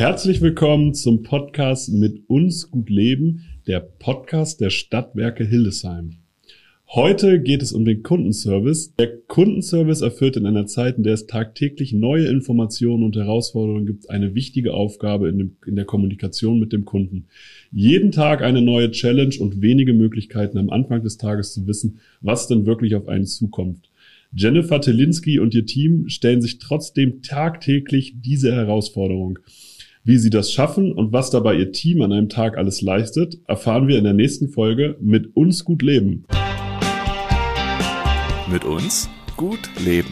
Herzlich willkommen zum Podcast mit uns gut leben, der Podcast der Stadtwerke Hildesheim. Heute geht es um den Kundenservice. Der Kundenservice erfüllt in einer Zeit, in der es tagtäglich neue Informationen und Herausforderungen gibt, eine wichtige Aufgabe in, dem, in der Kommunikation mit dem Kunden. Jeden Tag eine neue Challenge und wenige Möglichkeiten am Anfang des Tages zu wissen, was denn wirklich auf einen zukommt. Jennifer Telinski und ihr Team stellen sich trotzdem tagtäglich diese Herausforderung. Wie sie das schaffen und was dabei ihr Team an einem Tag alles leistet, erfahren wir in der nächsten Folge mit uns gut leben. Mit uns gut leben.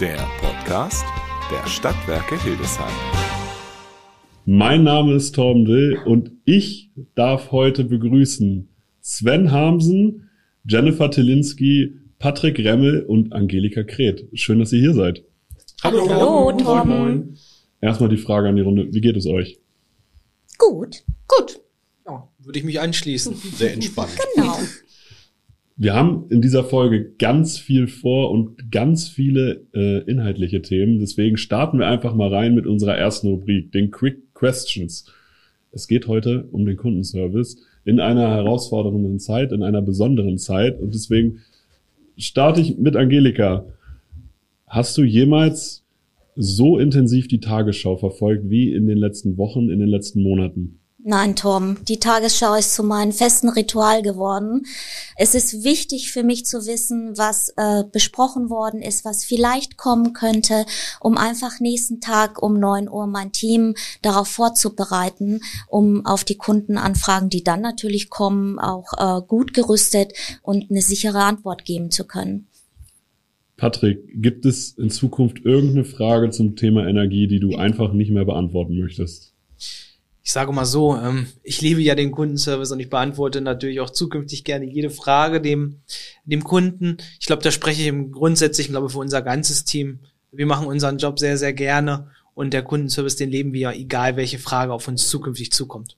Der Podcast der Stadtwerke Hildesheim. Mein Name ist Torben Dill und ich darf heute begrüßen Sven Hamsen, Jennifer Telinski, Patrick Remmel und Angelika Kret. Schön, dass ihr hier seid. Hallo, Hallo Torben. Erstmal die Frage an die Runde. Wie geht es euch? Gut. Gut. Ja, würde ich mich anschließen. Sehr entspannt. Genau. Wir haben in dieser Folge ganz viel vor und ganz viele äh, inhaltliche Themen. Deswegen starten wir einfach mal rein mit unserer ersten Rubrik, den Quick Questions. Es geht heute um den Kundenservice in einer herausfordernden Zeit, in einer besonderen Zeit. Und deswegen starte ich mit Angelika. Hast du jemals so intensiv die Tagesschau verfolgt wie in den letzten Wochen, in den letzten Monaten? Nein, Tom, die Tagesschau ist zu meinem festen Ritual geworden. Es ist wichtig für mich zu wissen, was äh, besprochen worden ist, was vielleicht kommen könnte, um einfach nächsten Tag um neun Uhr mein Team darauf vorzubereiten, um auf die Kundenanfragen, die dann natürlich kommen, auch äh, gut gerüstet und eine sichere Antwort geben zu können. Patrick, gibt es in Zukunft irgendeine Frage zum Thema Energie, die du einfach nicht mehr beantworten möchtest? Ich sage mal so, ähm, ich liebe ja den Kundenservice und ich beantworte natürlich auch zukünftig gerne jede Frage dem, dem Kunden. Ich glaube, da spreche ich im Grundsätzlichen, glaube für unser ganzes Team. Wir machen unseren Job sehr, sehr gerne und der Kundenservice, den leben wir ja, egal welche Frage auf uns zukünftig zukommt.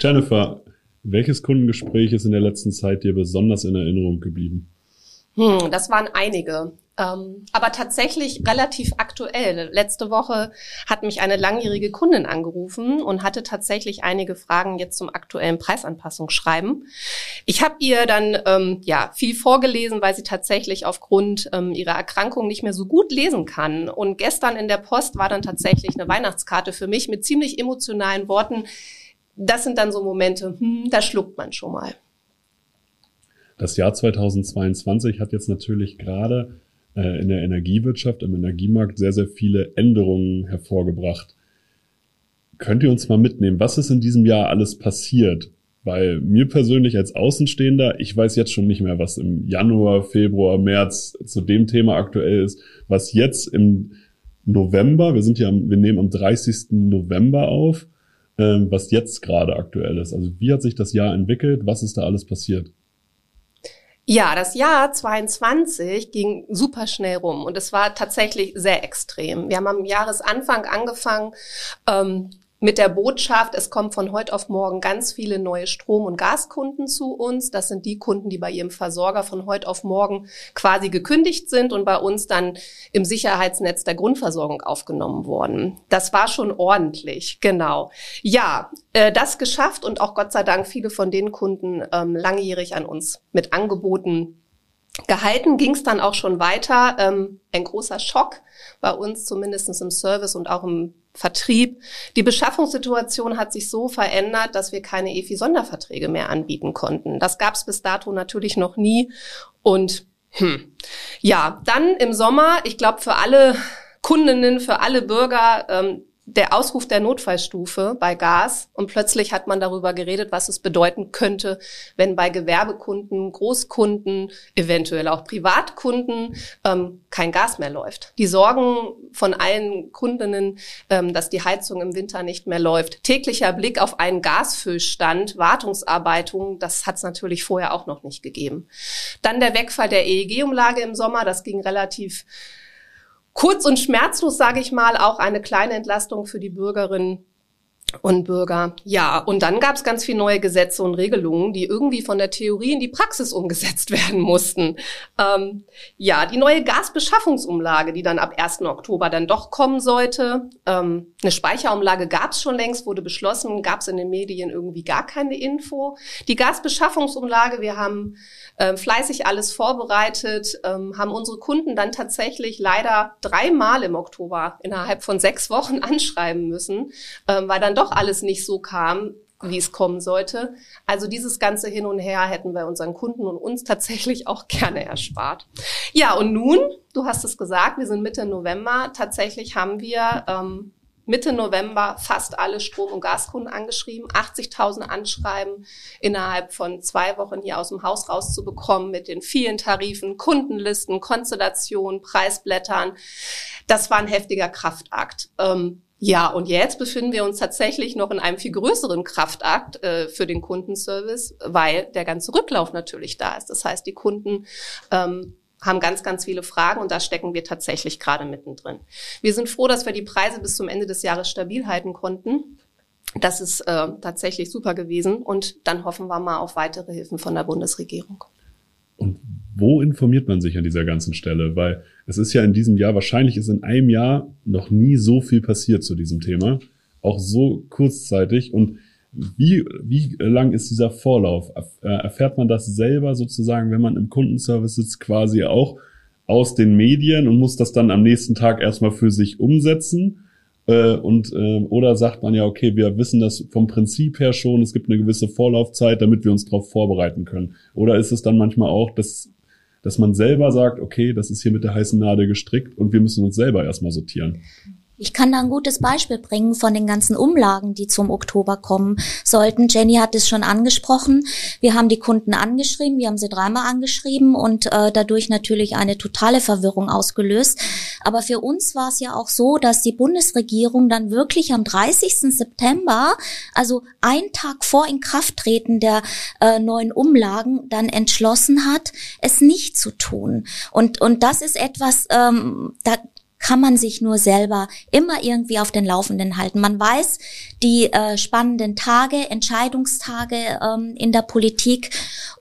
Jennifer, welches Kundengespräch ist in der letzten Zeit dir besonders in Erinnerung geblieben? Hm, das waren einige. Ähm, aber tatsächlich relativ aktuell. Letzte Woche hat mich eine langjährige Kundin angerufen und hatte tatsächlich einige Fragen jetzt zum aktuellen Preisanpassungsschreiben. Ich habe ihr dann ähm, ja viel vorgelesen, weil sie tatsächlich aufgrund ähm, ihrer Erkrankung nicht mehr so gut lesen kann. Und gestern in der Post war dann tatsächlich eine Weihnachtskarte für mich mit ziemlich emotionalen Worten. Das sind dann so Momente, hm, da schluckt man schon mal. Das Jahr 2022 hat jetzt natürlich gerade äh, in der Energiewirtschaft, im Energiemarkt sehr, sehr viele Änderungen hervorgebracht. Könnt ihr uns mal mitnehmen, was ist in diesem Jahr alles passiert? Weil mir persönlich als Außenstehender, ich weiß jetzt schon nicht mehr, was im Januar, Februar, März zu dem Thema aktuell ist, was jetzt im November, wir sind ja, wir nehmen am 30. November auf, ähm, was jetzt gerade aktuell ist. Also wie hat sich das Jahr entwickelt? Was ist da alles passiert? Ja, das Jahr 22 ging super schnell rum und es war tatsächlich sehr extrem. Wir haben am Jahresanfang angefangen, ähm, mit der Botschaft, es kommen von heute auf morgen ganz viele neue Strom- und Gaskunden zu uns. Das sind die Kunden, die bei ihrem Versorger von heute auf morgen quasi gekündigt sind und bei uns dann im Sicherheitsnetz der Grundversorgung aufgenommen wurden. Das war schon ordentlich, genau. Ja, äh, das geschafft und auch Gott sei Dank viele von den Kunden ähm, langjährig an uns mit Angeboten gehalten ging es dann auch schon weiter. Ähm, ein großer Schock bei uns, zumindest im Service und auch im Vertrieb. Die Beschaffungssituation hat sich so verändert, dass wir keine EFI-Sonderverträge mehr anbieten konnten. Das gab es bis dato natürlich noch nie. Und hm, ja, dann im Sommer, ich glaube für alle Kundinnen, für alle Bürger ähm, der Ausruf der Notfallstufe bei Gas und plötzlich hat man darüber geredet, was es bedeuten könnte, wenn bei Gewerbekunden, Großkunden, eventuell auch Privatkunden ähm, kein Gas mehr läuft. Die Sorgen von allen Kundinnen, ähm, dass die Heizung im Winter nicht mehr läuft. Täglicher Blick auf einen Gasfüllstand, Wartungsarbeitungen, das hat es natürlich vorher auch noch nicht gegeben. Dann der Wegfall der EEG-Umlage im Sommer, das ging relativ kurz und schmerzlos, sage ich mal, auch eine kleine Entlastung für die Bürgerinnen und Bürger. Ja, und dann gab es ganz viele neue Gesetze und Regelungen, die irgendwie von der Theorie in die Praxis umgesetzt werden mussten. Ähm, ja, die neue Gasbeschaffungsumlage, die dann ab 1. Oktober dann doch kommen sollte. Ähm, eine Speicherumlage gab es schon längst, wurde beschlossen, gab es in den Medien irgendwie gar keine Info. Die Gasbeschaffungsumlage, wir haben äh, fleißig alles vorbereitet, ähm, haben unsere Kunden dann tatsächlich leider dreimal im Oktober innerhalb von sechs Wochen anschreiben müssen, ähm, weil dann doch alles nicht so kam, wie es kommen sollte. Also dieses ganze Hin und Her hätten wir unseren Kunden und uns tatsächlich auch gerne erspart. Ja, und nun, du hast es gesagt, wir sind Mitte November. Tatsächlich haben wir ähm, Mitte November fast alle Strom- und Gaskunden angeschrieben, 80.000 Anschreiben innerhalb von zwei Wochen hier aus dem Haus rauszubekommen mit den vielen Tarifen, Kundenlisten, Konstellationen, Preisblättern. Das war ein heftiger Kraftakt. Ähm, ja, und jetzt befinden wir uns tatsächlich noch in einem viel größeren Kraftakt äh, für den Kundenservice, weil der ganze Rücklauf natürlich da ist. Das heißt, die Kunden ähm, haben ganz, ganz viele Fragen und da stecken wir tatsächlich gerade mittendrin. Wir sind froh, dass wir die Preise bis zum Ende des Jahres stabil halten konnten. Das ist äh, tatsächlich super gewesen und dann hoffen wir mal auf weitere Hilfen von der Bundesregierung. Und wo informiert man sich an dieser ganzen Stelle? Weil es ist ja in diesem Jahr, wahrscheinlich ist in einem Jahr noch nie so viel passiert zu diesem Thema. Auch so kurzzeitig. Und wie, wie lang ist dieser Vorlauf? Äh, erfährt man das selber sozusagen, wenn man im Kundenservice sitzt, quasi auch aus den Medien und muss das dann am nächsten Tag erstmal für sich umsetzen? Äh, und äh, oder sagt man ja, okay, wir wissen das vom Prinzip her schon, es gibt eine gewisse Vorlaufzeit, damit wir uns darauf vorbereiten können. Oder ist es dann manchmal auch, dass, dass man selber sagt, okay, das ist hier mit der heißen Nadel gestrickt und wir müssen uns selber erstmal sortieren? Ich kann da ein gutes Beispiel bringen von den ganzen Umlagen, die zum Oktober kommen sollten. Jenny hat es schon angesprochen. Wir haben die Kunden angeschrieben, wir haben sie dreimal angeschrieben und äh, dadurch natürlich eine totale Verwirrung ausgelöst. Aber für uns war es ja auch so, dass die Bundesregierung dann wirklich am 30. September, also ein Tag vor Inkrafttreten der äh, neuen Umlagen, dann entschlossen hat, es nicht zu tun. Und, und das ist etwas, ähm, da, kann man sich nur selber immer irgendwie auf den Laufenden halten. Man weiß die äh, spannenden Tage, Entscheidungstage ähm, in der Politik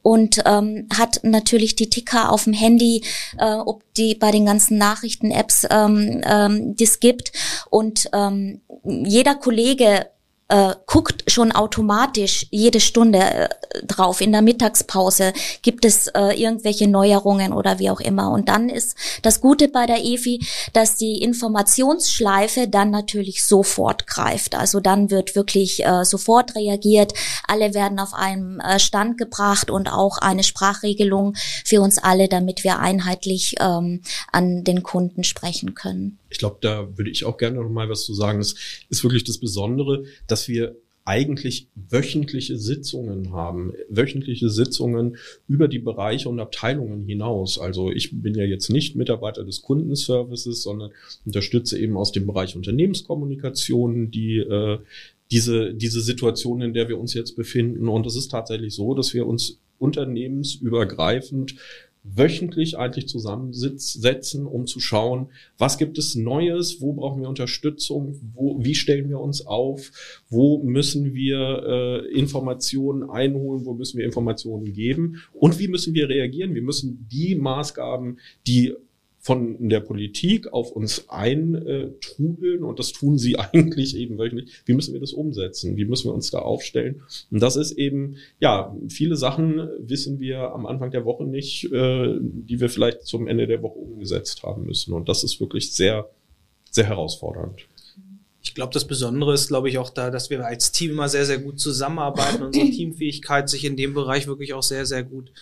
und ähm, hat natürlich die Ticker auf dem Handy, äh, ob die bei den ganzen Nachrichten-Apps ähm, ähm, das gibt. Und ähm, jeder Kollege äh, guckt schon automatisch jede Stunde äh, drauf. In der Mittagspause gibt es äh, irgendwelche Neuerungen oder wie auch immer. Und dann ist das Gute bei der EFI, dass die Informationsschleife dann natürlich sofort greift. Also dann wird wirklich äh, sofort reagiert. Alle werden auf einen äh, Stand gebracht und auch eine Sprachregelung für uns alle, damit wir einheitlich ähm, an den Kunden sprechen können ich glaube, da würde ich auch gerne noch mal was zu sagen. Das ist wirklich das Besondere, dass wir eigentlich wöchentliche Sitzungen haben, wöchentliche Sitzungen über die Bereiche und Abteilungen hinaus. Also ich bin ja jetzt nicht Mitarbeiter des Kundenservices, sondern unterstütze eben aus dem Bereich Unternehmenskommunikation die äh, diese diese Situation, in der wir uns jetzt befinden. Und es ist tatsächlich so, dass wir uns unternehmensübergreifend wöchentlich eigentlich zusammensetzen, um zu schauen, was gibt es Neues, wo brauchen wir Unterstützung, wo, wie stellen wir uns auf, wo müssen wir äh, Informationen einholen, wo müssen wir Informationen geben und wie müssen wir reagieren. Wir müssen die Maßgaben, die von der Politik auf uns eintrudeln und das tun sie eigentlich eben wöchentlich. Wie müssen wir das umsetzen? Wie müssen wir uns da aufstellen? Und das ist eben, ja, viele Sachen wissen wir am Anfang der Woche nicht, äh, die wir vielleicht zum Ende der Woche umgesetzt haben müssen. Und das ist wirklich sehr, sehr herausfordernd. Ich glaube, das Besondere ist, glaube ich, auch da, dass wir als Team immer sehr, sehr gut zusammenarbeiten. Unsere Teamfähigkeit sich in dem Bereich wirklich auch sehr, sehr gut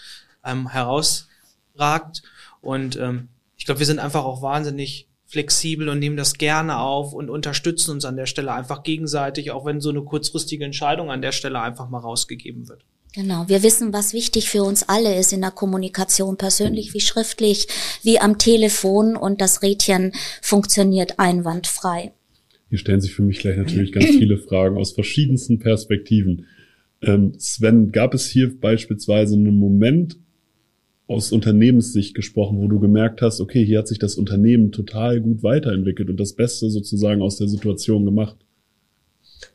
ähm, herausragt. Und ähm, ich glaube, wir sind einfach auch wahnsinnig flexibel und nehmen das gerne auf und unterstützen uns an der Stelle einfach gegenseitig, auch wenn so eine kurzfristige Entscheidung an der Stelle einfach mal rausgegeben wird. Genau, wir wissen, was wichtig für uns alle ist in der Kommunikation, persönlich wie schriftlich, wie am Telefon und das Rädchen funktioniert einwandfrei. Hier stellen sich für mich gleich natürlich ganz viele Fragen aus verschiedensten Perspektiven. Ähm, Sven, gab es hier beispielsweise einen Moment, aus Unternehmenssicht gesprochen, wo du gemerkt hast, okay, hier hat sich das Unternehmen total gut weiterentwickelt und das Beste sozusagen aus der Situation gemacht?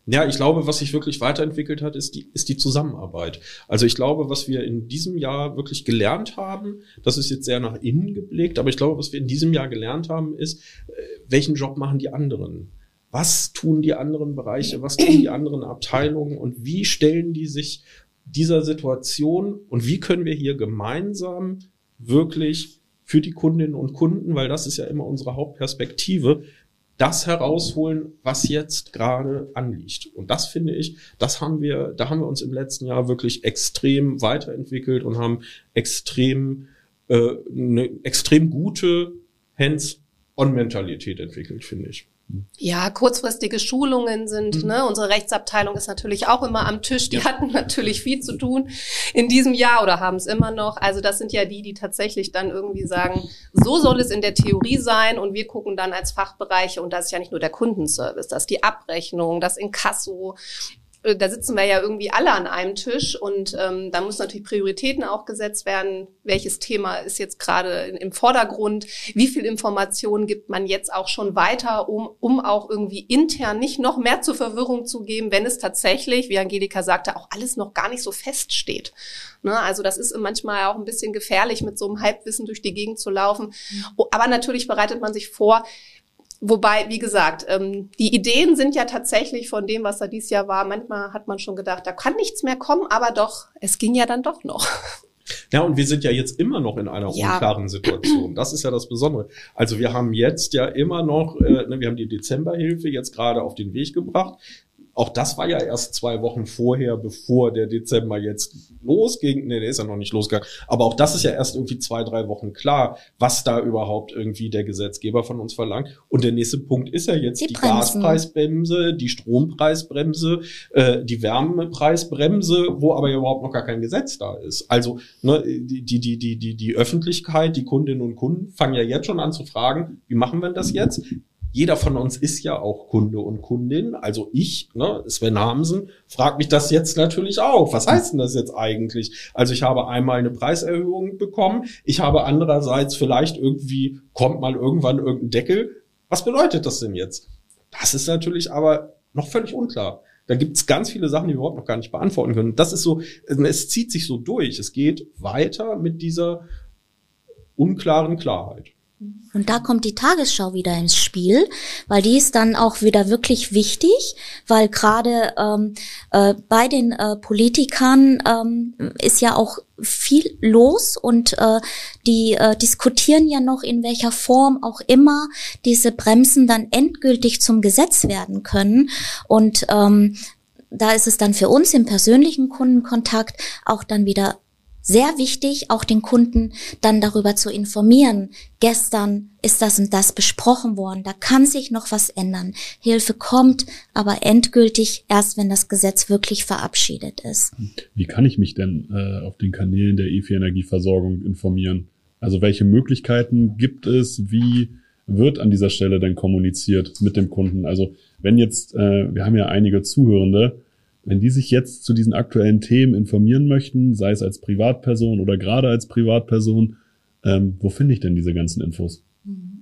Ja, ich glaube, was sich wirklich weiterentwickelt hat, ist die, ist die Zusammenarbeit. Also ich glaube, was wir in diesem Jahr wirklich gelernt haben, das ist jetzt sehr nach innen geblickt, aber ich glaube, was wir in diesem Jahr gelernt haben, ist, äh, welchen Job machen die anderen? Was tun die anderen Bereiche? Was tun die anderen Abteilungen? Und wie stellen die sich dieser Situation? Und wie können wir hier gemeinsam wirklich für die Kundinnen und Kunden, weil das ist ja immer unsere Hauptperspektive, das herausholen, was jetzt gerade anliegt. Und das finde ich, das haben wir, da haben wir uns im letzten Jahr wirklich extrem weiterentwickelt und haben extrem äh, eine extrem gute Hands-on-Mentalität entwickelt, finde ich. Ja, kurzfristige Schulungen sind, mhm. ne, unsere Rechtsabteilung ist natürlich auch immer am Tisch. Die ja. hatten natürlich viel zu tun in diesem Jahr oder haben es immer noch. Also das sind ja die, die tatsächlich dann irgendwie sagen, so soll es in der Theorie sein und wir gucken dann als Fachbereiche und das ist ja nicht nur der Kundenservice, das ist die Abrechnung, das Inkasso, da sitzen wir ja irgendwie alle an einem Tisch und ähm, da muss natürlich Prioritäten auch gesetzt werden. Welches Thema ist jetzt gerade im Vordergrund? Wie viel Informationen gibt man jetzt auch schon weiter, um, um auch irgendwie intern nicht noch mehr zur Verwirrung zu geben, wenn es tatsächlich, wie Angelika sagte, auch alles noch gar nicht so feststeht. Ne? Also das ist manchmal auch ein bisschen gefährlich, mit so einem Halbwissen durch die Gegend zu laufen. Mhm. Aber natürlich bereitet man sich vor, Wobei, wie gesagt, ähm, die Ideen sind ja tatsächlich von dem, was da dieses Jahr war. Manchmal hat man schon gedacht, da kann nichts mehr kommen, aber doch, es ging ja dann doch noch. Ja, und wir sind ja jetzt immer noch in einer ja. unklaren Situation. Das ist ja das Besondere. Also wir haben jetzt ja immer noch, äh, ne, wir haben die Dezemberhilfe jetzt gerade auf den Weg gebracht auch das war ja erst zwei Wochen vorher, bevor der Dezember jetzt losging. Nee, der ist ja noch nicht losgegangen. Aber auch das ist ja erst irgendwie zwei, drei Wochen klar, was da überhaupt irgendwie der Gesetzgeber von uns verlangt. Und der nächste Punkt ist ja jetzt die, die Gaspreisbremse, die Strompreisbremse, äh, die Wärmepreisbremse, wo aber ja überhaupt noch gar kein Gesetz da ist. Also ne, die, die, die, die, die, die Öffentlichkeit, die Kundinnen und Kunden fangen ja jetzt schon an zu fragen, wie machen wir das jetzt? Jeder von uns ist ja auch Kunde und Kundin. Also ich, ne, Sven Hamsen, fragt mich das jetzt natürlich auch. Was heißt denn das jetzt eigentlich? Also ich habe einmal eine Preiserhöhung bekommen. Ich habe andererseits vielleicht irgendwie, kommt mal irgendwann irgendein Deckel. Was bedeutet das denn jetzt? Das ist natürlich aber noch völlig unklar. Da gibt es ganz viele Sachen, die wir überhaupt noch gar nicht beantworten können. Das ist so, es zieht sich so durch. Es geht weiter mit dieser unklaren Klarheit. Und da kommt die Tagesschau wieder ins Spiel, weil die ist dann auch wieder wirklich wichtig, weil gerade ähm, äh, bei den äh, Politikern ähm, ist ja auch viel los und äh, die äh, diskutieren ja noch, in welcher Form auch immer diese Bremsen dann endgültig zum Gesetz werden können. Und ähm, da ist es dann für uns im persönlichen Kundenkontakt auch dann wieder sehr wichtig, auch den Kunden dann darüber zu informieren. Gestern ist das und das besprochen worden. Da kann sich noch was ändern. Hilfe kommt, aber endgültig erst, wenn das Gesetz wirklich verabschiedet ist. Wie kann ich mich denn äh, auf den Kanälen der EFI Energieversorgung informieren? Also welche Möglichkeiten gibt es? Wie wird an dieser Stelle denn kommuniziert mit dem Kunden? Also wenn jetzt, äh, wir haben ja einige Zuhörende, wenn die sich jetzt zu diesen aktuellen Themen informieren möchten, sei es als Privatperson oder gerade als Privatperson, ähm, wo finde ich denn diese ganzen Infos?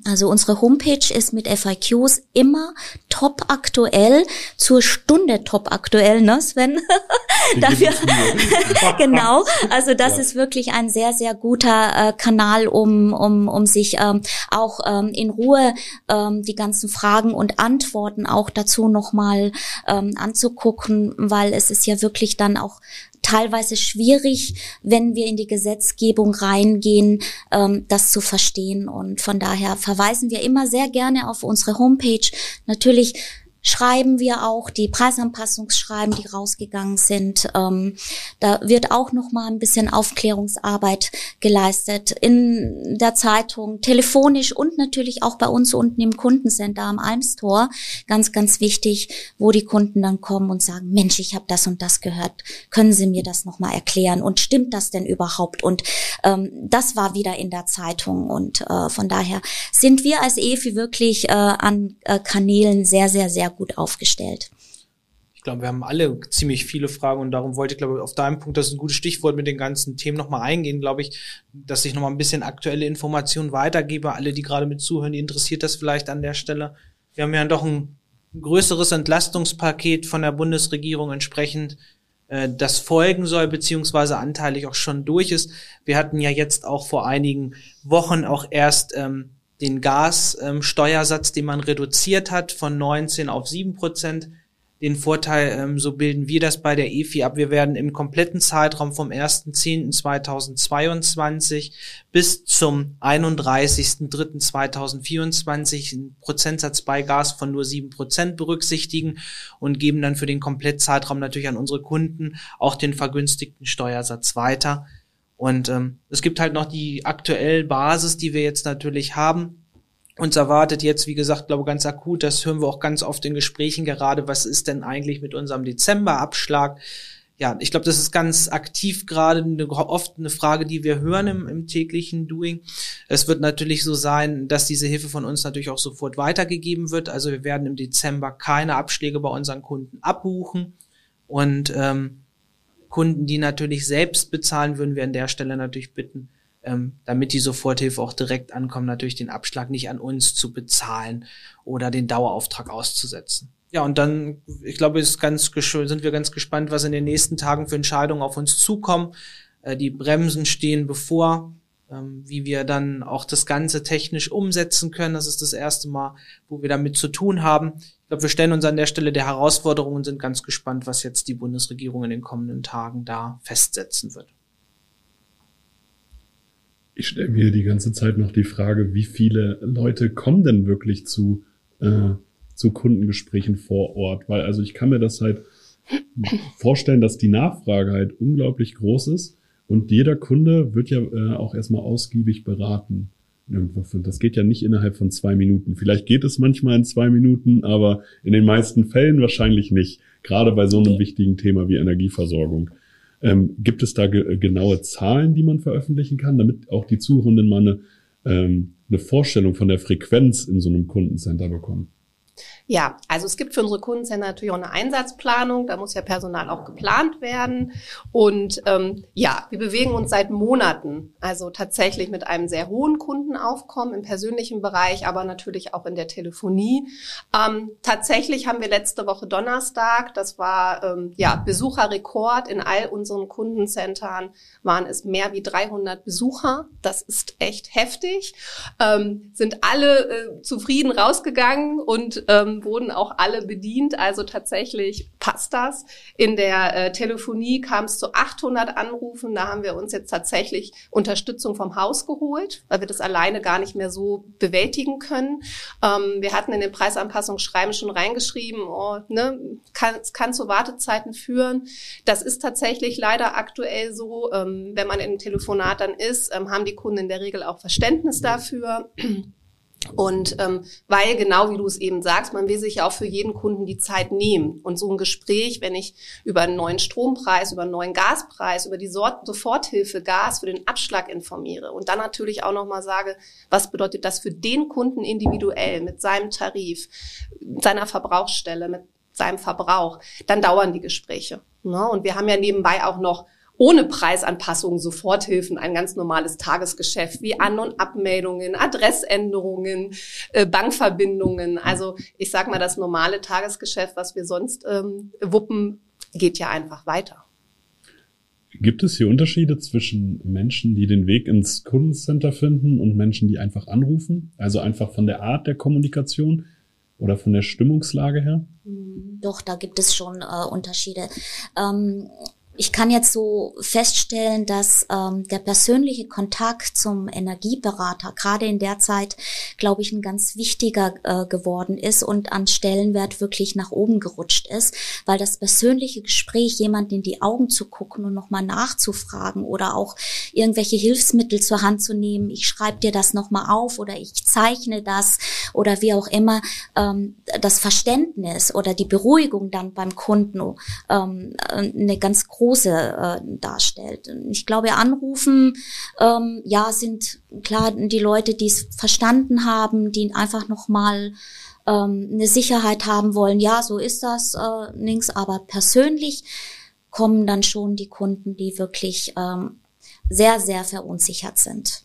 Also unsere Homepage ist mit FAQs immer top aktuell, zur Stunde top aktuell, ne Sven? Dafür, genau, also das ja. ist wirklich ein sehr, sehr guter äh, Kanal, um, um, um sich ähm, auch ähm, in Ruhe ähm, die ganzen Fragen und Antworten auch dazu nochmal ähm, anzugucken, weil es ist ja wirklich dann auch teilweise schwierig, wenn wir in die Gesetzgebung reingehen, ähm, das zu verstehen. Und von daher verweisen wir immer sehr gerne auf unsere Homepage. Natürlich schreiben wir auch die Preisanpassungsschreiben, die rausgegangen sind. Ähm, da wird auch noch mal ein bisschen Aufklärungsarbeit geleistet in der Zeitung, telefonisch und natürlich auch bei uns unten im Kundencenter am Almstor. Ganz, ganz wichtig, wo die Kunden dann kommen und sagen, Mensch, ich habe das und das gehört. Können Sie mir das noch mal erklären? Und stimmt das denn überhaupt? Und ähm, das war wieder in der Zeitung. Und äh, von daher sind wir als EFI wirklich äh, an äh, Kanälen sehr, sehr, sehr gut aufgestellt. Ich glaube, wir haben alle ziemlich viele Fragen und darum wollte ich, glaube ich, auf deinem Punkt, das ist ein gutes Stichwort, mit den ganzen Themen nochmal eingehen, glaube ich, dass ich nochmal ein bisschen aktuelle Informationen weitergebe. Alle, die gerade mit zuhören, die interessiert das vielleicht an der Stelle. Wir haben ja doch ein ein größeres Entlastungspaket von der Bundesregierung entsprechend äh, das folgen soll, beziehungsweise anteilig auch schon durch ist. Wir hatten ja jetzt auch vor einigen Wochen auch erst ähm, den Gassteuersatz, ähm, den man reduziert hat von 19 auf 7 Prozent den Vorteil, ähm, so bilden wir das bei der EFI ab. Wir werden im kompletten Zeitraum vom 1.10.2022 bis zum 31.03.2024 einen Prozentsatz bei Gas von nur sieben Prozent berücksichtigen und geben dann für den Komplettzeitraum natürlich an unsere Kunden auch den vergünstigten Steuersatz weiter. Und ähm, es gibt halt noch die aktuelle Basis, die wir jetzt natürlich haben uns erwartet jetzt, wie gesagt, glaube ganz akut, das hören wir auch ganz oft in Gesprächen gerade, was ist denn eigentlich mit unserem Dezemberabschlag? Ja, ich glaube, das ist ganz aktiv gerade eine, oft eine Frage, die wir hören im, im täglichen Doing. Es wird natürlich so sein, dass diese Hilfe von uns natürlich auch sofort weitergegeben wird. Also wir werden im Dezember keine Abschläge bei unseren Kunden abbuchen und ähm, Kunden, die natürlich selbst bezahlen, würden wir an der Stelle natürlich bitten, ähm, damit die Soforthilfe auch direkt ankommt, natürlich den Abschlag nicht an uns zu bezahlen oder den Dauerauftrag auszusetzen. Ja, und dann, ich glaube, ist ganz sind wir ganz gespannt, was in den nächsten Tagen für Entscheidungen auf uns zukommen. Äh, die Bremsen stehen bevor, wie wir dann auch das Ganze technisch umsetzen können. Das ist das erste Mal, wo wir damit zu tun haben. Ich glaube, wir stellen uns an der Stelle der Herausforderung und sind ganz gespannt, was jetzt die Bundesregierung in den kommenden Tagen da festsetzen wird. Ich stelle mir die ganze Zeit noch die Frage, wie viele Leute kommen denn wirklich zu, äh, zu Kundengesprächen vor Ort? Weil also ich kann mir das halt vorstellen, dass die Nachfrage halt unglaublich groß ist und jeder Kunde wird ja äh, auch erstmal ausgiebig beraten. Das geht ja nicht innerhalb von zwei Minuten. Vielleicht geht es manchmal in zwei Minuten, aber in den meisten Fällen wahrscheinlich nicht. Gerade bei so einem wichtigen Thema wie Energieversorgung. Ähm, gibt es da ge genaue Zahlen, die man veröffentlichen kann, damit auch die Zuhörenden mal eine, ähm, eine Vorstellung von der Frequenz in so einem Kundencenter bekommen? Ja, also es gibt für unsere Kundencenter natürlich auch eine Einsatzplanung. Da muss ja Personal auch geplant werden. Und ähm, ja, wir bewegen uns seit Monaten, also tatsächlich mit einem sehr hohen Kundenaufkommen im persönlichen Bereich, aber natürlich auch in der Telefonie. Ähm, tatsächlich haben wir letzte Woche Donnerstag, das war ähm, ja Besucherrekord in all unseren Kundencentern, waren es mehr wie 300 Besucher. Das ist echt heftig. Ähm, sind alle äh, zufrieden rausgegangen und ähm, wurden auch alle bedient. Also tatsächlich passt das. In der äh, Telefonie kam es zu 800 Anrufen. Da haben wir uns jetzt tatsächlich Unterstützung vom Haus geholt, weil wir das alleine gar nicht mehr so bewältigen können. Ähm, wir hatten in den Preisanpassungsschreiben schon reingeschrieben, oh, ne, kann, es kann zu Wartezeiten führen. Das ist tatsächlich leider aktuell so. Ähm, wenn man in einem Telefonat dann ist, ähm, haben die Kunden in der Regel auch Verständnis dafür. Und ähm, weil genau wie du es eben sagst, man will sich ja auch für jeden Kunden die Zeit nehmen. Und so ein Gespräch, wenn ich über einen neuen Strompreis, über einen neuen Gaspreis, über die Sort Soforthilfe Gas für den Abschlag informiere und dann natürlich auch nochmal sage, was bedeutet das für den Kunden individuell mit seinem Tarif, seiner Verbrauchsstelle, mit seinem Verbrauch, dann dauern die Gespräche. Ne? Und wir haben ja nebenbei auch noch ohne Preisanpassungen, Soforthilfen, ein ganz normales Tagesgeschäft wie An- und Abmeldungen, Adressänderungen, äh, Bankverbindungen. Also ich sag mal, das normale Tagesgeschäft, was wir sonst ähm, wuppen, geht ja einfach weiter. Gibt es hier Unterschiede zwischen Menschen, die den Weg ins Kundencenter finden und Menschen, die einfach anrufen? Also einfach von der Art der Kommunikation oder von der Stimmungslage her? Doch, da gibt es schon äh, Unterschiede. Ähm, ich kann jetzt so feststellen, dass ähm, der persönliche Kontakt zum Energieberater gerade in der Zeit, glaube ich, ein ganz wichtiger äh, geworden ist und an Stellenwert wirklich nach oben gerutscht ist, weil das persönliche Gespräch, jemand in die Augen zu gucken und nochmal nachzufragen oder auch irgendwelche Hilfsmittel zur Hand zu nehmen, ich schreibe dir das nochmal auf oder ich zeichne das oder wie auch immer, ähm, das Verständnis oder die Beruhigung dann beim Kunden ähm, eine ganz große große äh, darstellt. Ich glaube, Anrufen, ähm, ja, sind klar die Leute, die es verstanden haben, die einfach nochmal ähm, eine Sicherheit haben wollen. Ja, so ist das äh, links, aber persönlich kommen dann schon die Kunden, die wirklich ähm, sehr, sehr verunsichert sind.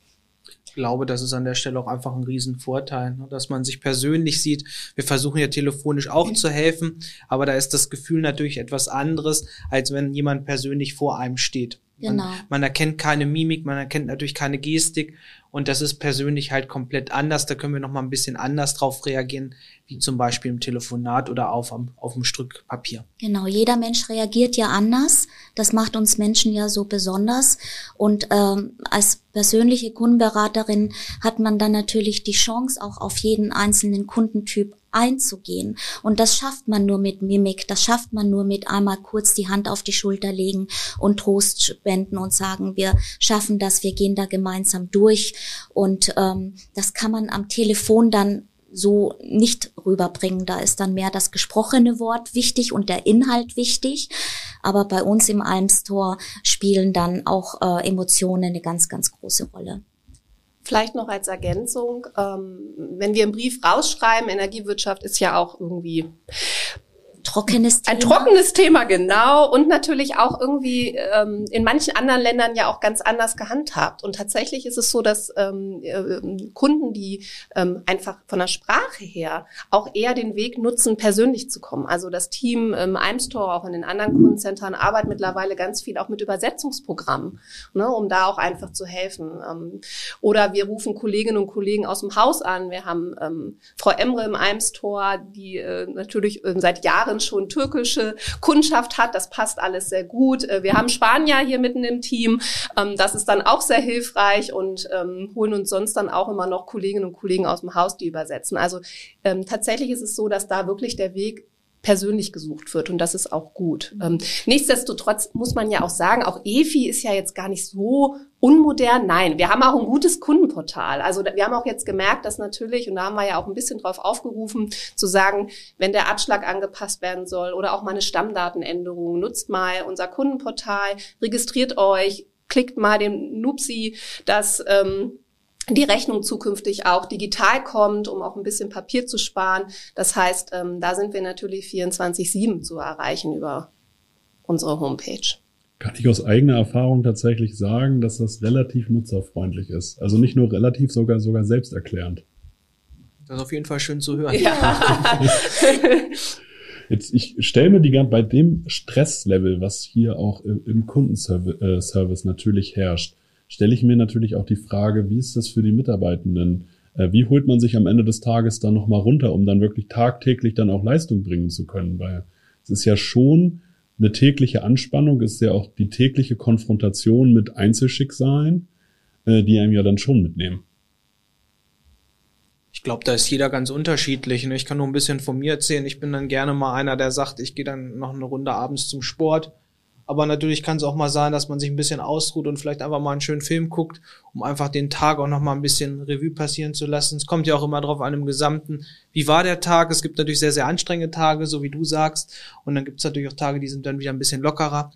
Ich glaube, das ist an der Stelle auch einfach ein Riesenvorteil, ne, dass man sich persönlich sieht. Wir versuchen ja telefonisch auch zu helfen, aber da ist das Gefühl natürlich etwas anderes, als wenn jemand persönlich vor einem steht. Genau. Man, man erkennt keine Mimik, man erkennt natürlich keine Gestik und das ist persönlich halt komplett anders. Da können wir noch mal ein bisschen anders drauf reagieren, wie zum Beispiel im Telefonat oder auf, auf einem Stück Papier. Genau, jeder Mensch reagiert ja anders. Das macht uns Menschen ja so besonders. Und ähm, als persönliche Kundenberaterin hat man dann natürlich die Chance, auch auf jeden einzelnen Kundentyp einzugehen. Und das schafft man nur mit Mimik, das schafft man nur mit einmal kurz die Hand auf die Schulter legen und Trost spenden und sagen, wir schaffen das, wir gehen da gemeinsam durch. Und ähm, das kann man am Telefon dann so nicht rüberbringen. Da ist dann mehr das gesprochene Wort wichtig und der Inhalt wichtig. Aber bei uns im Almstor spielen dann auch äh, Emotionen eine ganz, ganz große Rolle. Vielleicht noch als Ergänzung, ähm, wenn wir einen Brief rausschreiben, Energiewirtschaft ist ja auch irgendwie trockenes Thema. Ein trockenes Thema, genau. Und natürlich auch irgendwie ähm, in manchen anderen Ländern ja auch ganz anders gehandhabt. Und tatsächlich ist es so, dass ähm, äh, Kunden, die ähm, einfach von der Sprache her auch eher den Weg nutzen, persönlich zu kommen. Also das Team im Store, auch in den anderen Kundenzentren, arbeitet mittlerweile ganz viel auch mit Übersetzungsprogrammen, ne, um da auch einfach zu helfen. Ähm, oder wir rufen Kolleginnen und Kollegen aus dem Haus an. Wir haben ähm, Frau Emre im Store, die äh, natürlich äh, seit Jahren schon türkische Kundschaft hat. Das passt alles sehr gut. Äh, wir haben Spanier hier mitten im Team. Ähm, das ist dann auch sehr hilfreich und ähm, holen uns sonst dann auch immer noch Kolleginnen und Kollegen aus dem Haus, die übersetzen. Also ähm, tatsächlich ist es so, dass da wirklich der Weg persönlich gesucht wird und das ist auch gut. Nichtsdestotrotz muss man ja auch sagen, auch EFI ist ja jetzt gar nicht so unmodern. Nein, wir haben auch ein gutes Kundenportal. Also wir haben auch jetzt gemerkt, dass natürlich, und da haben wir ja auch ein bisschen drauf aufgerufen, zu sagen, wenn der Abschlag angepasst werden soll oder auch mal eine Stammdatenänderung, nutzt mal unser Kundenportal, registriert euch, klickt mal den Nupsi, dass ähm, die Rechnung zukünftig auch digital kommt, um auch ein bisschen Papier zu sparen. Das heißt, ähm, da sind wir natürlich 24-7 zu erreichen über unsere Homepage. Kann ich aus eigener Erfahrung tatsächlich sagen, dass das relativ nutzerfreundlich ist. Also nicht nur relativ, sogar, sogar selbsterklärend. Das ist auf jeden Fall schön zu hören. Ja. Jetzt, ich stelle mir die ganze, bei dem Stresslevel, was hier auch im Kundenservice äh, natürlich herrscht, stelle ich mir natürlich auch die Frage, wie ist das für die Mitarbeitenden? Äh, wie holt man sich am Ende des Tages dann nochmal runter, um dann wirklich tagtäglich dann auch Leistung bringen zu können? Weil es ist ja schon eine tägliche Anspannung, ist ja auch die tägliche Konfrontation mit Einzelschicksalen, äh, die einem ja dann schon mitnehmen. Ich glaube, da ist jeder ganz unterschiedlich. Ne? Ich kann nur ein bisschen von mir erzählen. Ich bin dann gerne mal einer, der sagt, ich gehe dann noch eine Runde abends zum Sport aber natürlich kann es auch mal sein, dass man sich ein bisschen ausruht und vielleicht einfach mal einen schönen Film guckt, um einfach den Tag auch noch mal ein bisschen Revue passieren zu lassen. Es kommt ja auch immer drauf an im Gesamten, wie war der Tag. Es gibt natürlich sehr, sehr anstrengende Tage, so wie du sagst. Und dann gibt es natürlich auch Tage, die sind dann wieder ein bisschen lockerer.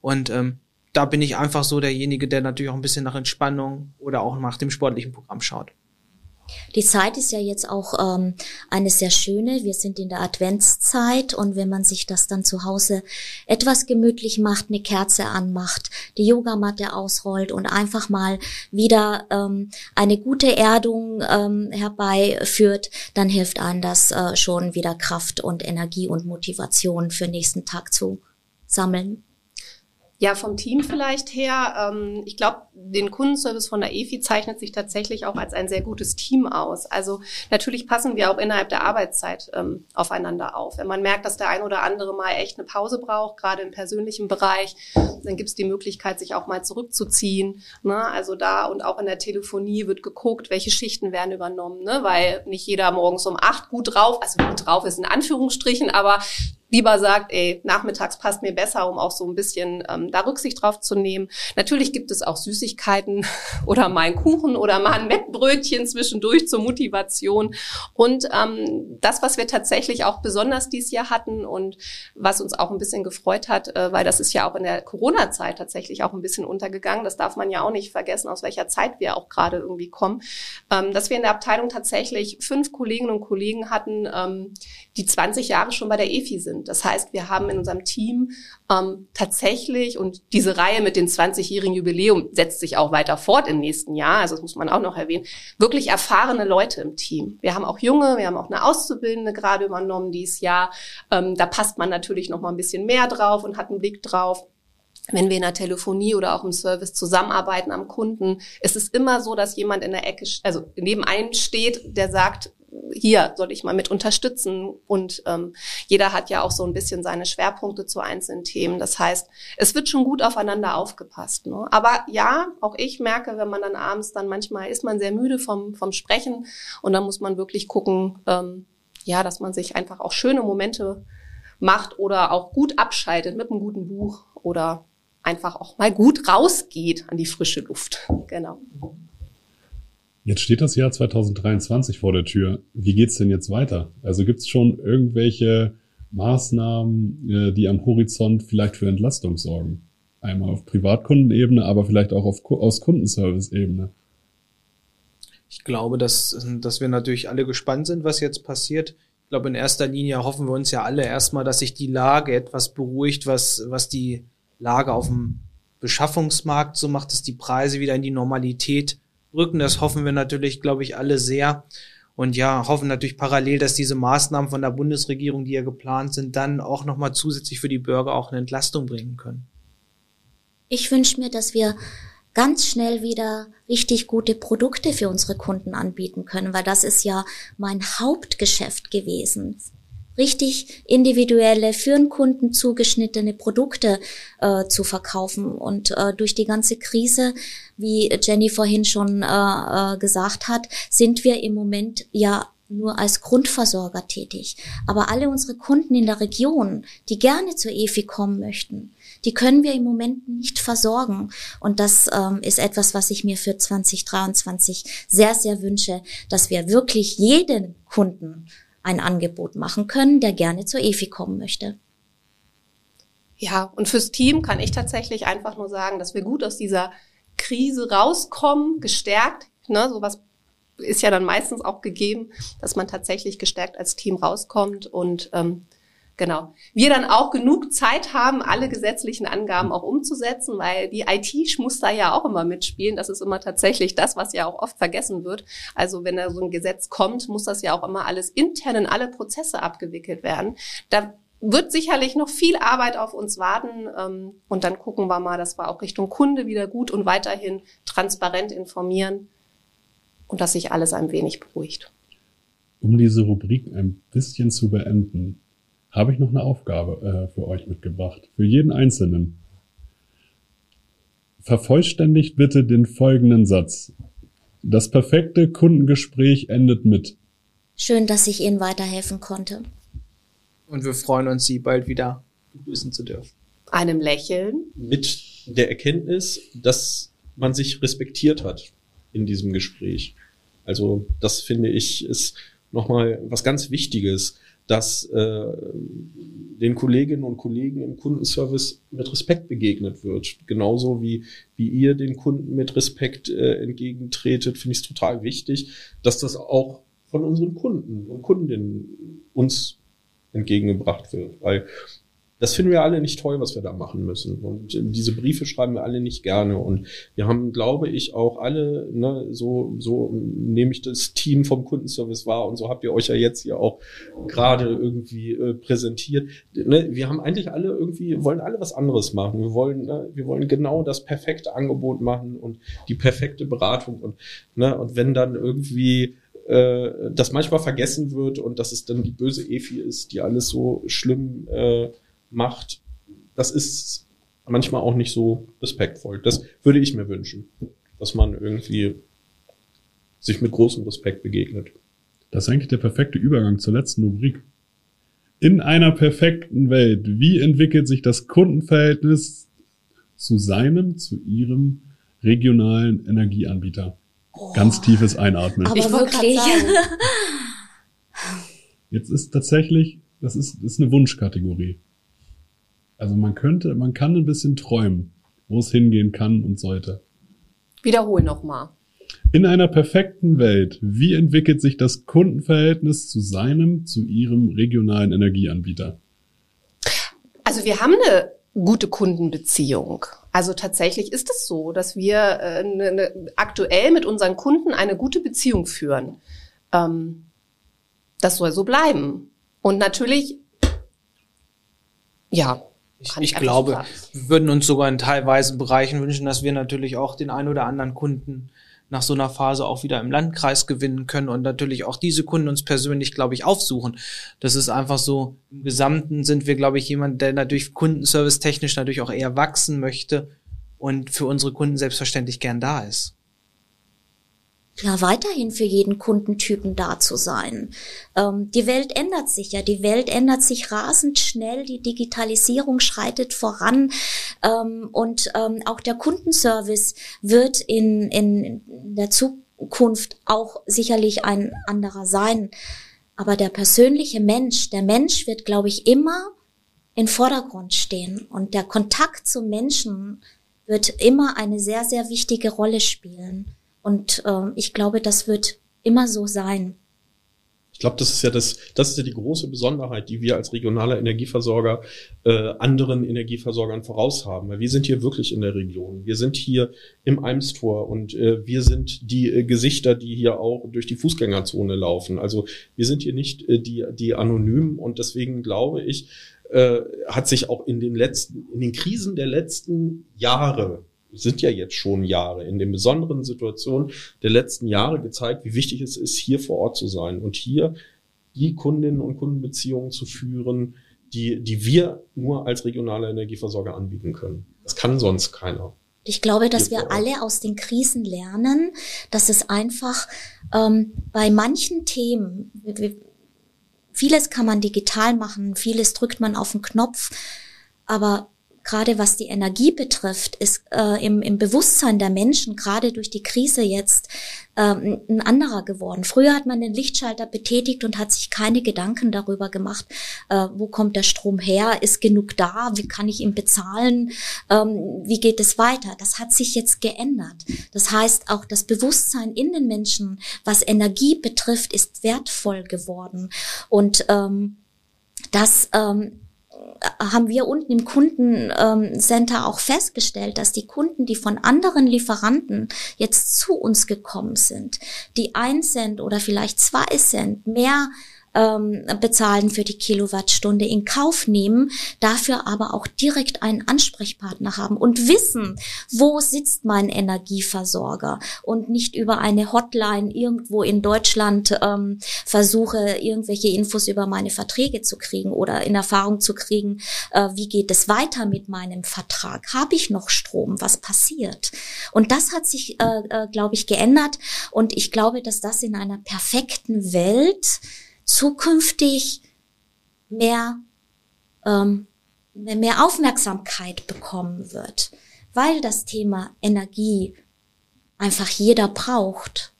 Und ähm, da bin ich einfach so derjenige, der natürlich auch ein bisschen nach Entspannung oder auch nach dem sportlichen Programm schaut. Die Zeit ist ja jetzt auch ähm, eine sehr schöne. Wir sind in der Adventszeit und wenn man sich das dann zu Hause etwas gemütlich macht, eine Kerze anmacht, die Yogamatte ausrollt und einfach mal wieder ähm, eine gute Erdung ähm, herbeiführt, dann hilft einem das äh, schon wieder Kraft und Energie und Motivation für nächsten Tag zu sammeln. Ja, vom Team vielleicht her. Ähm, ich glaube, den Kundenservice von der EFI zeichnet sich tatsächlich auch als ein sehr gutes Team aus. Also natürlich passen wir auch innerhalb der Arbeitszeit ähm, aufeinander auf. Wenn man merkt, dass der ein oder andere mal echt eine Pause braucht, gerade im persönlichen Bereich, dann gibt es die Möglichkeit, sich auch mal zurückzuziehen. Ne? Also da und auch in der Telefonie wird geguckt, welche Schichten werden übernommen, ne? weil nicht jeder morgens um acht gut drauf, also gut drauf ist in Anführungsstrichen, aber lieber sagt, ey, nachmittags passt mir besser, um auch so ein bisschen ähm, da Rücksicht drauf zu nehmen. Natürlich gibt es auch Süßigkeiten oder mal einen Kuchen oder mal ein Mettbrötchen zwischendurch zur Motivation. Und ähm, das, was wir tatsächlich auch besonders dieses Jahr hatten und was uns auch ein bisschen gefreut hat, äh, weil das ist ja auch in der Corona-Zeit tatsächlich auch ein bisschen untergegangen. Das darf man ja auch nicht vergessen, aus welcher Zeit wir auch gerade irgendwie kommen, ähm, dass wir in der Abteilung tatsächlich fünf Kolleginnen und Kollegen hatten, ähm, die 20 Jahre schon bei der EFI sind Das heißt, wir haben in unserem Team ähm, tatsächlich, und diese Reihe mit den 20-jährigen Jubiläum setzt sich auch weiter fort im nächsten Jahr, also das muss man auch noch erwähnen, wirklich erfahrene Leute im Team. Wir haben auch junge, wir haben auch eine Auszubildende gerade übernommen dieses Jahr. Ähm, da passt man natürlich noch mal ein bisschen mehr drauf und hat einen Blick drauf wenn wir in der Telefonie oder auch im Service zusammenarbeiten am Kunden, ist es immer so, dass jemand in der Ecke, also neben einem steht, der sagt, hier soll ich mal mit unterstützen. Und ähm, jeder hat ja auch so ein bisschen seine Schwerpunkte zu einzelnen Themen. Das heißt, es wird schon gut aufeinander aufgepasst. Ne? Aber ja, auch ich merke, wenn man dann abends dann manchmal ist man sehr müde vom, vom Sprechen und dann muss man wirklich gucken, ähm, ja, dass man sich einfach auch schöne Momente macht oder auch gut abschaltet mit einem guten Buch oder einfach auch mal gut rausgeht an die frische Luft. Genau. Jetzt steht das Jahr 2023 vor der Tür. Wie geht's denn jetzt weiter? Also gibt's schon irgendwelche Maßnahmen, äh, die am Horizont vielleicht für Entlastung sorgen? Einmal auf Privatkundenebene, aber vielleicht auch auf, aus Kundenservice-Ebene. Ich glaube, dass, dass wir natürlich alle gespannt sind, was jetzt passiert. Ich glaube, in erster Linie hoffen wir uns ja alle erstmal, dass sich die Lage etwas beruhigt, was, was die Lage auf dem Beschaffungsmarkt so macht, dass die Preise wieder in die Normalität rücken. Das hoffen wir natürlich, glaube ich, alle sehr. Und ja, hoffen natürlich parallel, dass diese Maßnahmen von der Bundesregierung, die ja geplant sind, dann auch nochmal zusätzlich für die Bürger auch eine Entlastung bringen können. Ich wünsche mir, dass wir ganz schnell wieder richtig gute Produkte für unsere Kunden anbieten können, weil das ist ja mein Hauptgeschäft gewesen richtig individuelle, für den Kunden zugeschnittene Produkte äh, zu verkaufen. Und äh, durch die ganze Krise, wie Jenny vorhin schon äh, äh, gesagt hat, sind wir im Moment ja nur als Grundversorger tätig. Aber alle unsere Kunden in der Region, die gerne zur EFI kommen möchten, die können wir im Moment nicht versorgen. Und das ähm, ist etwas, was ich mir für 2023 sehr, sehr wünsche, dass wir wirklich jeden Kunden ein Angebot machen können, der gerne zur EFI kommen möchte. Ja, und fürs Team kann ich tatsächlich einfach nur sagen, dass wir gut aus dieser Krise rauskommen, gestärkt. Ne, sowas ist ja dann meistens auch gegeben, dass man tatsächlich gestärkt als Team rauskommt und ähm, Genau. Wir dann auch genug Zeit haben, alle gesetzlichen Angaben auch umzusetzen, weil die IT muss da ja auch immer mitspielen. Das ist immer tatsächlich das, was ja auch oft vergessen wird. Also wenn da so ein Gesetz kommt, muss das ja auch immer alles intern in alle Prozesse abgewickelt werden. Da wird sicherlich noch viel Arbeit auf uns warten. Ähm, und dann gucken wir mal, dass wir auch Richtung Kunde wieder gut und weiterhin transparent informieren und dass sich alles ein wenig beruhigt. Um diese Rubrik ein bisschen zu beenden, habe ich noch eine Aufgabe äh, für euch mitgebracht. Für jeden Einzelnen. Vervollständigt bitte den folgenden Satz. Das perfekte Kundengespräch endet mit. Schön, dass ich Ihnen weiterhelfen konnte. Und wir freuen uns, Sie bald wieder begrüßen zu dürfen. Einem Lächeln. Mit der Erkenntnis, dass man sich respektiert hat in diesem Gespräch. Also das finde ich ist nochmal was ganz Wichtiges dass äh, den Kolleginnen und Kollegen im Kundenservice mit Respekt begegnet wird. Genauso wie, wie ihr den Kunden mit Respekt äh, entgegentretet, finde ich es total wichtig, dass das auch von unseren Kunden und Kundinnen uns entgegengebracht wird. Weil das finden wir alle nicht toll, was wir da machen müssen. Und diese Briefe schreiben wir alle nicht gerne. Und wir haben, glaube ich, auch alle, ne, so, so nehme ich das Team vom Kundenservice wahr und so habt ihr euch ja jetzt hier auch gerade irgendwie äh, präsentiert. Ne, wir haben eigentlich alle irgendwie, wollen alle was anderes machen. Wir wollen, ne, wir wollen genau das perfekte Angebot machen und die perfekte Beratung. Und, ne, und wenn dann irgendwie äh, das manchmal vergessen wird und dass es dann die böse Efi ist, die alles so schlimm äh, macht, das ist manchmal auch nicht so respektvoll. Das würde ich mir wünschen, dass man irgendwie sich mit großem Respekt begegnet. Das ist eigentlich der perfekte Übergang zur letzten Rubrik. In einer perfekten Welt, wie entwickelt sich das Kundenverhältnis zu seinem, zu ihrem regionalen Energieanbieter? Oh, Ganz tiefes Einatmen. Aber ich wirklich. Jetzt ist tatsächlich, das ist, ist eine Wunschkategorie. Also man könnte, man kann ein bisschen träumen, wo es hingehen kann und sollte. Wiederhol nochmal. In einer perfekten Welt, wie entwickelt sich das Kundenverhältnis zu seinem, zu ihrem regionalen Energieanbieter? Also wir haben eine gute Kundenbeziehung. Also tatsächlich ist es so, dass wir äh, ne, ne, aktuell mit unseren Kunden eine gute Beziehung führen. Ähm, das soll so bleiben. Und natürlich, ja. Ich, ich glaube, wir würden uns sogar in teilweisen Bereichen wünschen, dass wir natürlich auch den ein oder anderen Kunden nach so einer Phase auch wieder im Landkreis gewinnen können und natürlich auch diese Kunden uns persönlich, glaube ich, aufsuchen. Das ist einfach so, im Gesamten sind wir, glaube ich, jemand, der natürlich Kundenservice technisch natürlich auch eher wachsen möchte und für unsere Kunden selbstverständlich gern da ist. Ja, weiterhin für jeden Kundentypen da zu sein. Ähm, die Welt ändert sich ja, die Welt ändert sich rasend schnell, die Digitalisierung schreitet voran ähm, und ähm, auch der Kundenservice wird in, in der Zukunft auch sicherlich ein anderer sein. Aber der persönliche Mensch, der Mensch wird, glaube ich, immer in Vordergrund stehen und der Kontakt zum Menschen wird immer eine sehr, sehr wichtige Rolle spielen. Und ähm, ich glaube, das wird immer so sein. Ich glaube, das ist ja das, das ist ja die große Besonderheit, die wir als regionaler Energieversorger äh, anderen Energieversorgern voraus haben. Weil wir sind hier wirklich in der Region. Wir sind hier im Eimstor und äh, wir sind die äh, Gesichter, die hier auch durch die Fußgängerzone laufen. Also wir sind hier nicht äh, die, die Anonymen und deswegen glaube ich, äh, hat sich auch in den letzten, in den Krisen der letzten Jahre sind ja jetzt schon Jahre, in den besonderen Situationen der letzten Jahre gezeigt, wie wichtig es ist, hier vor Ort zu sein und hier die Kundinnen und Kundenbeziehungen zu führen, die, die wir nur als regionaler Energieversorger anbieten können. Das kann sonst keiner. Ich glaube, dass wir alle aus den Krisen lernen, dass es einfach ähm, bei manchen Themen, vieles kann man digital machen, vieles drückt man auf den Knopf, aber gerade was die Energie betrifft, ist äh, im, im Bewusstsein der Menschen, gerade durch die Krise jetzt, ähm, ein anderer geworden. Früher hat man den Lichtschalter betätigt und hat sich keine Gedanken darüber gemacht, äh, wo kommt der Strom her, ist genug da, wie kann ich ihn bezahlen, ähm, wie geht es weiter. Das hat sich jetzt geändert. Das heißt, auch das Bewusstsein in den Menschen, was Energie betrifft, ist wertvoll geworden. Und ähm, das ähm, haben wir unten im Kundencenter auch festgestellt, dass die Kunden, die von anderen Lieferanten jetzt zu uns gekommen sind, die ein Cent oder vielleicht zwei Cent mehr ähm, bezahlen für die Kilowattstunde in Kauf nehmen, dafür aber auch direkt einen Ansprechpartner haben und wissen, wo sitzt mein Energieversorger und nicht über eine Hotline irgendwo in Deutschland ähm, versuche, irgendwelche Infos über meine Verträge zu kriegen oder in Erfahrung zu kriegen, äh, wie geht es weiter mit meinem Vertrag? Habe ich noch Strom? Was passiert? Und das hat sich, äh, äh, glaube ich, geändert und ich glaube, dass das in einer perfekten Welt zukünftig mehr, ähm, mehr Aufmerksamkeit bekommen wird, weil das Thema Energie einfach jeder braucht.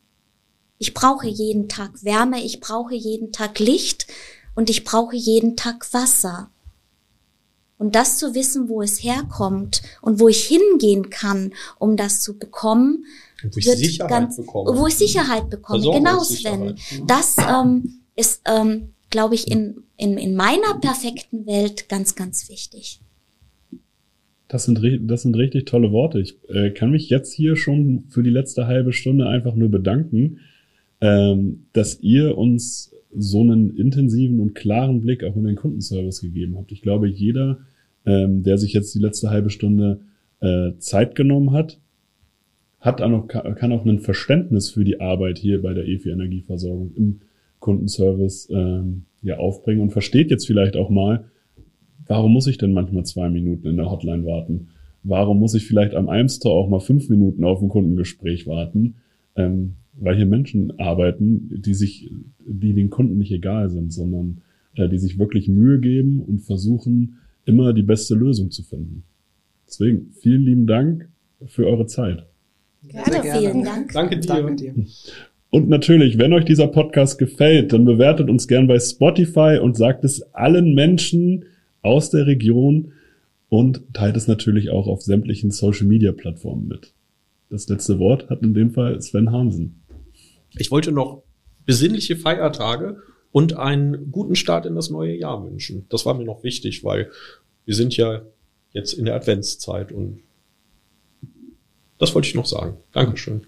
Ich brauche jeden Tag Wärme, ich brauche jeden Tag Licht und ich brauche jeden Tag Wasser. Und das zu wissen, wo es herkommt und wo ich hingehen kann, um das zu bekommen, Und wo ich wird Sicherheit ganz, bekomme. wo ich Sicherheit bekomme. Genau, Sven. Versorgungssicherheit. Das ähm, ist, ähm, glaube ich, in, in, in meiner perfekten Welt ganz, ganz wichtig. Das sind, das sind richtig tolle Worte. Ich äh, kann mich jetzt hier schon für die letzte halbe Stunde einfach nur bedanken, ähm, dass ihr uns so einen intensiven und klaren Blick auch in den Kundenservice gegeben habt. Ich glaube, jeder, ähm, der sich jetzt die letzte halbe Stunde äh, Zeit genommen hat, hat auch kann auch ein Verständnis für die Arbeit hier bei der EFI Energieversorgung im Kundenservice ähm, ja aufbringen und versteht jetzt vielleicht auch mal, warum muss ich denn manchmal zwei Minuten in der Hotline warten? Warum muss ich vielleicht am Eimstore auch mal fünf Minuten auf ein Kundengespräch warten? Ähm, weil hier Menschen arbeiten, die sich, die den Kunden nicht egal sind, sondern äh, die sich wirklich Mühe geben und versuchen, immer die beste Lösung zu finden. Deswegen vielen lieben Dank für eure Zeit. Gerne, vielen Dank. Danke dir. Danke dir. Und natürlich, wenn euch dieser Podcast gefällt, dann bewertet uns gern bei Spotify und sagt es allen Menschen aus der Region und teilt es natürlich auch auf sämtlichen Social Media Plattformen mit. Das letzte Wort hat in dem Fall Sven Hansen. Ich wollte noch besinnliche Feiertage und einen guten Start in das neue Jahr wünschen. Das war mir noch wichtig, weil wir sind ja jetzt in der Adventszeit und das wollte ich noch sagen. Dankeschön.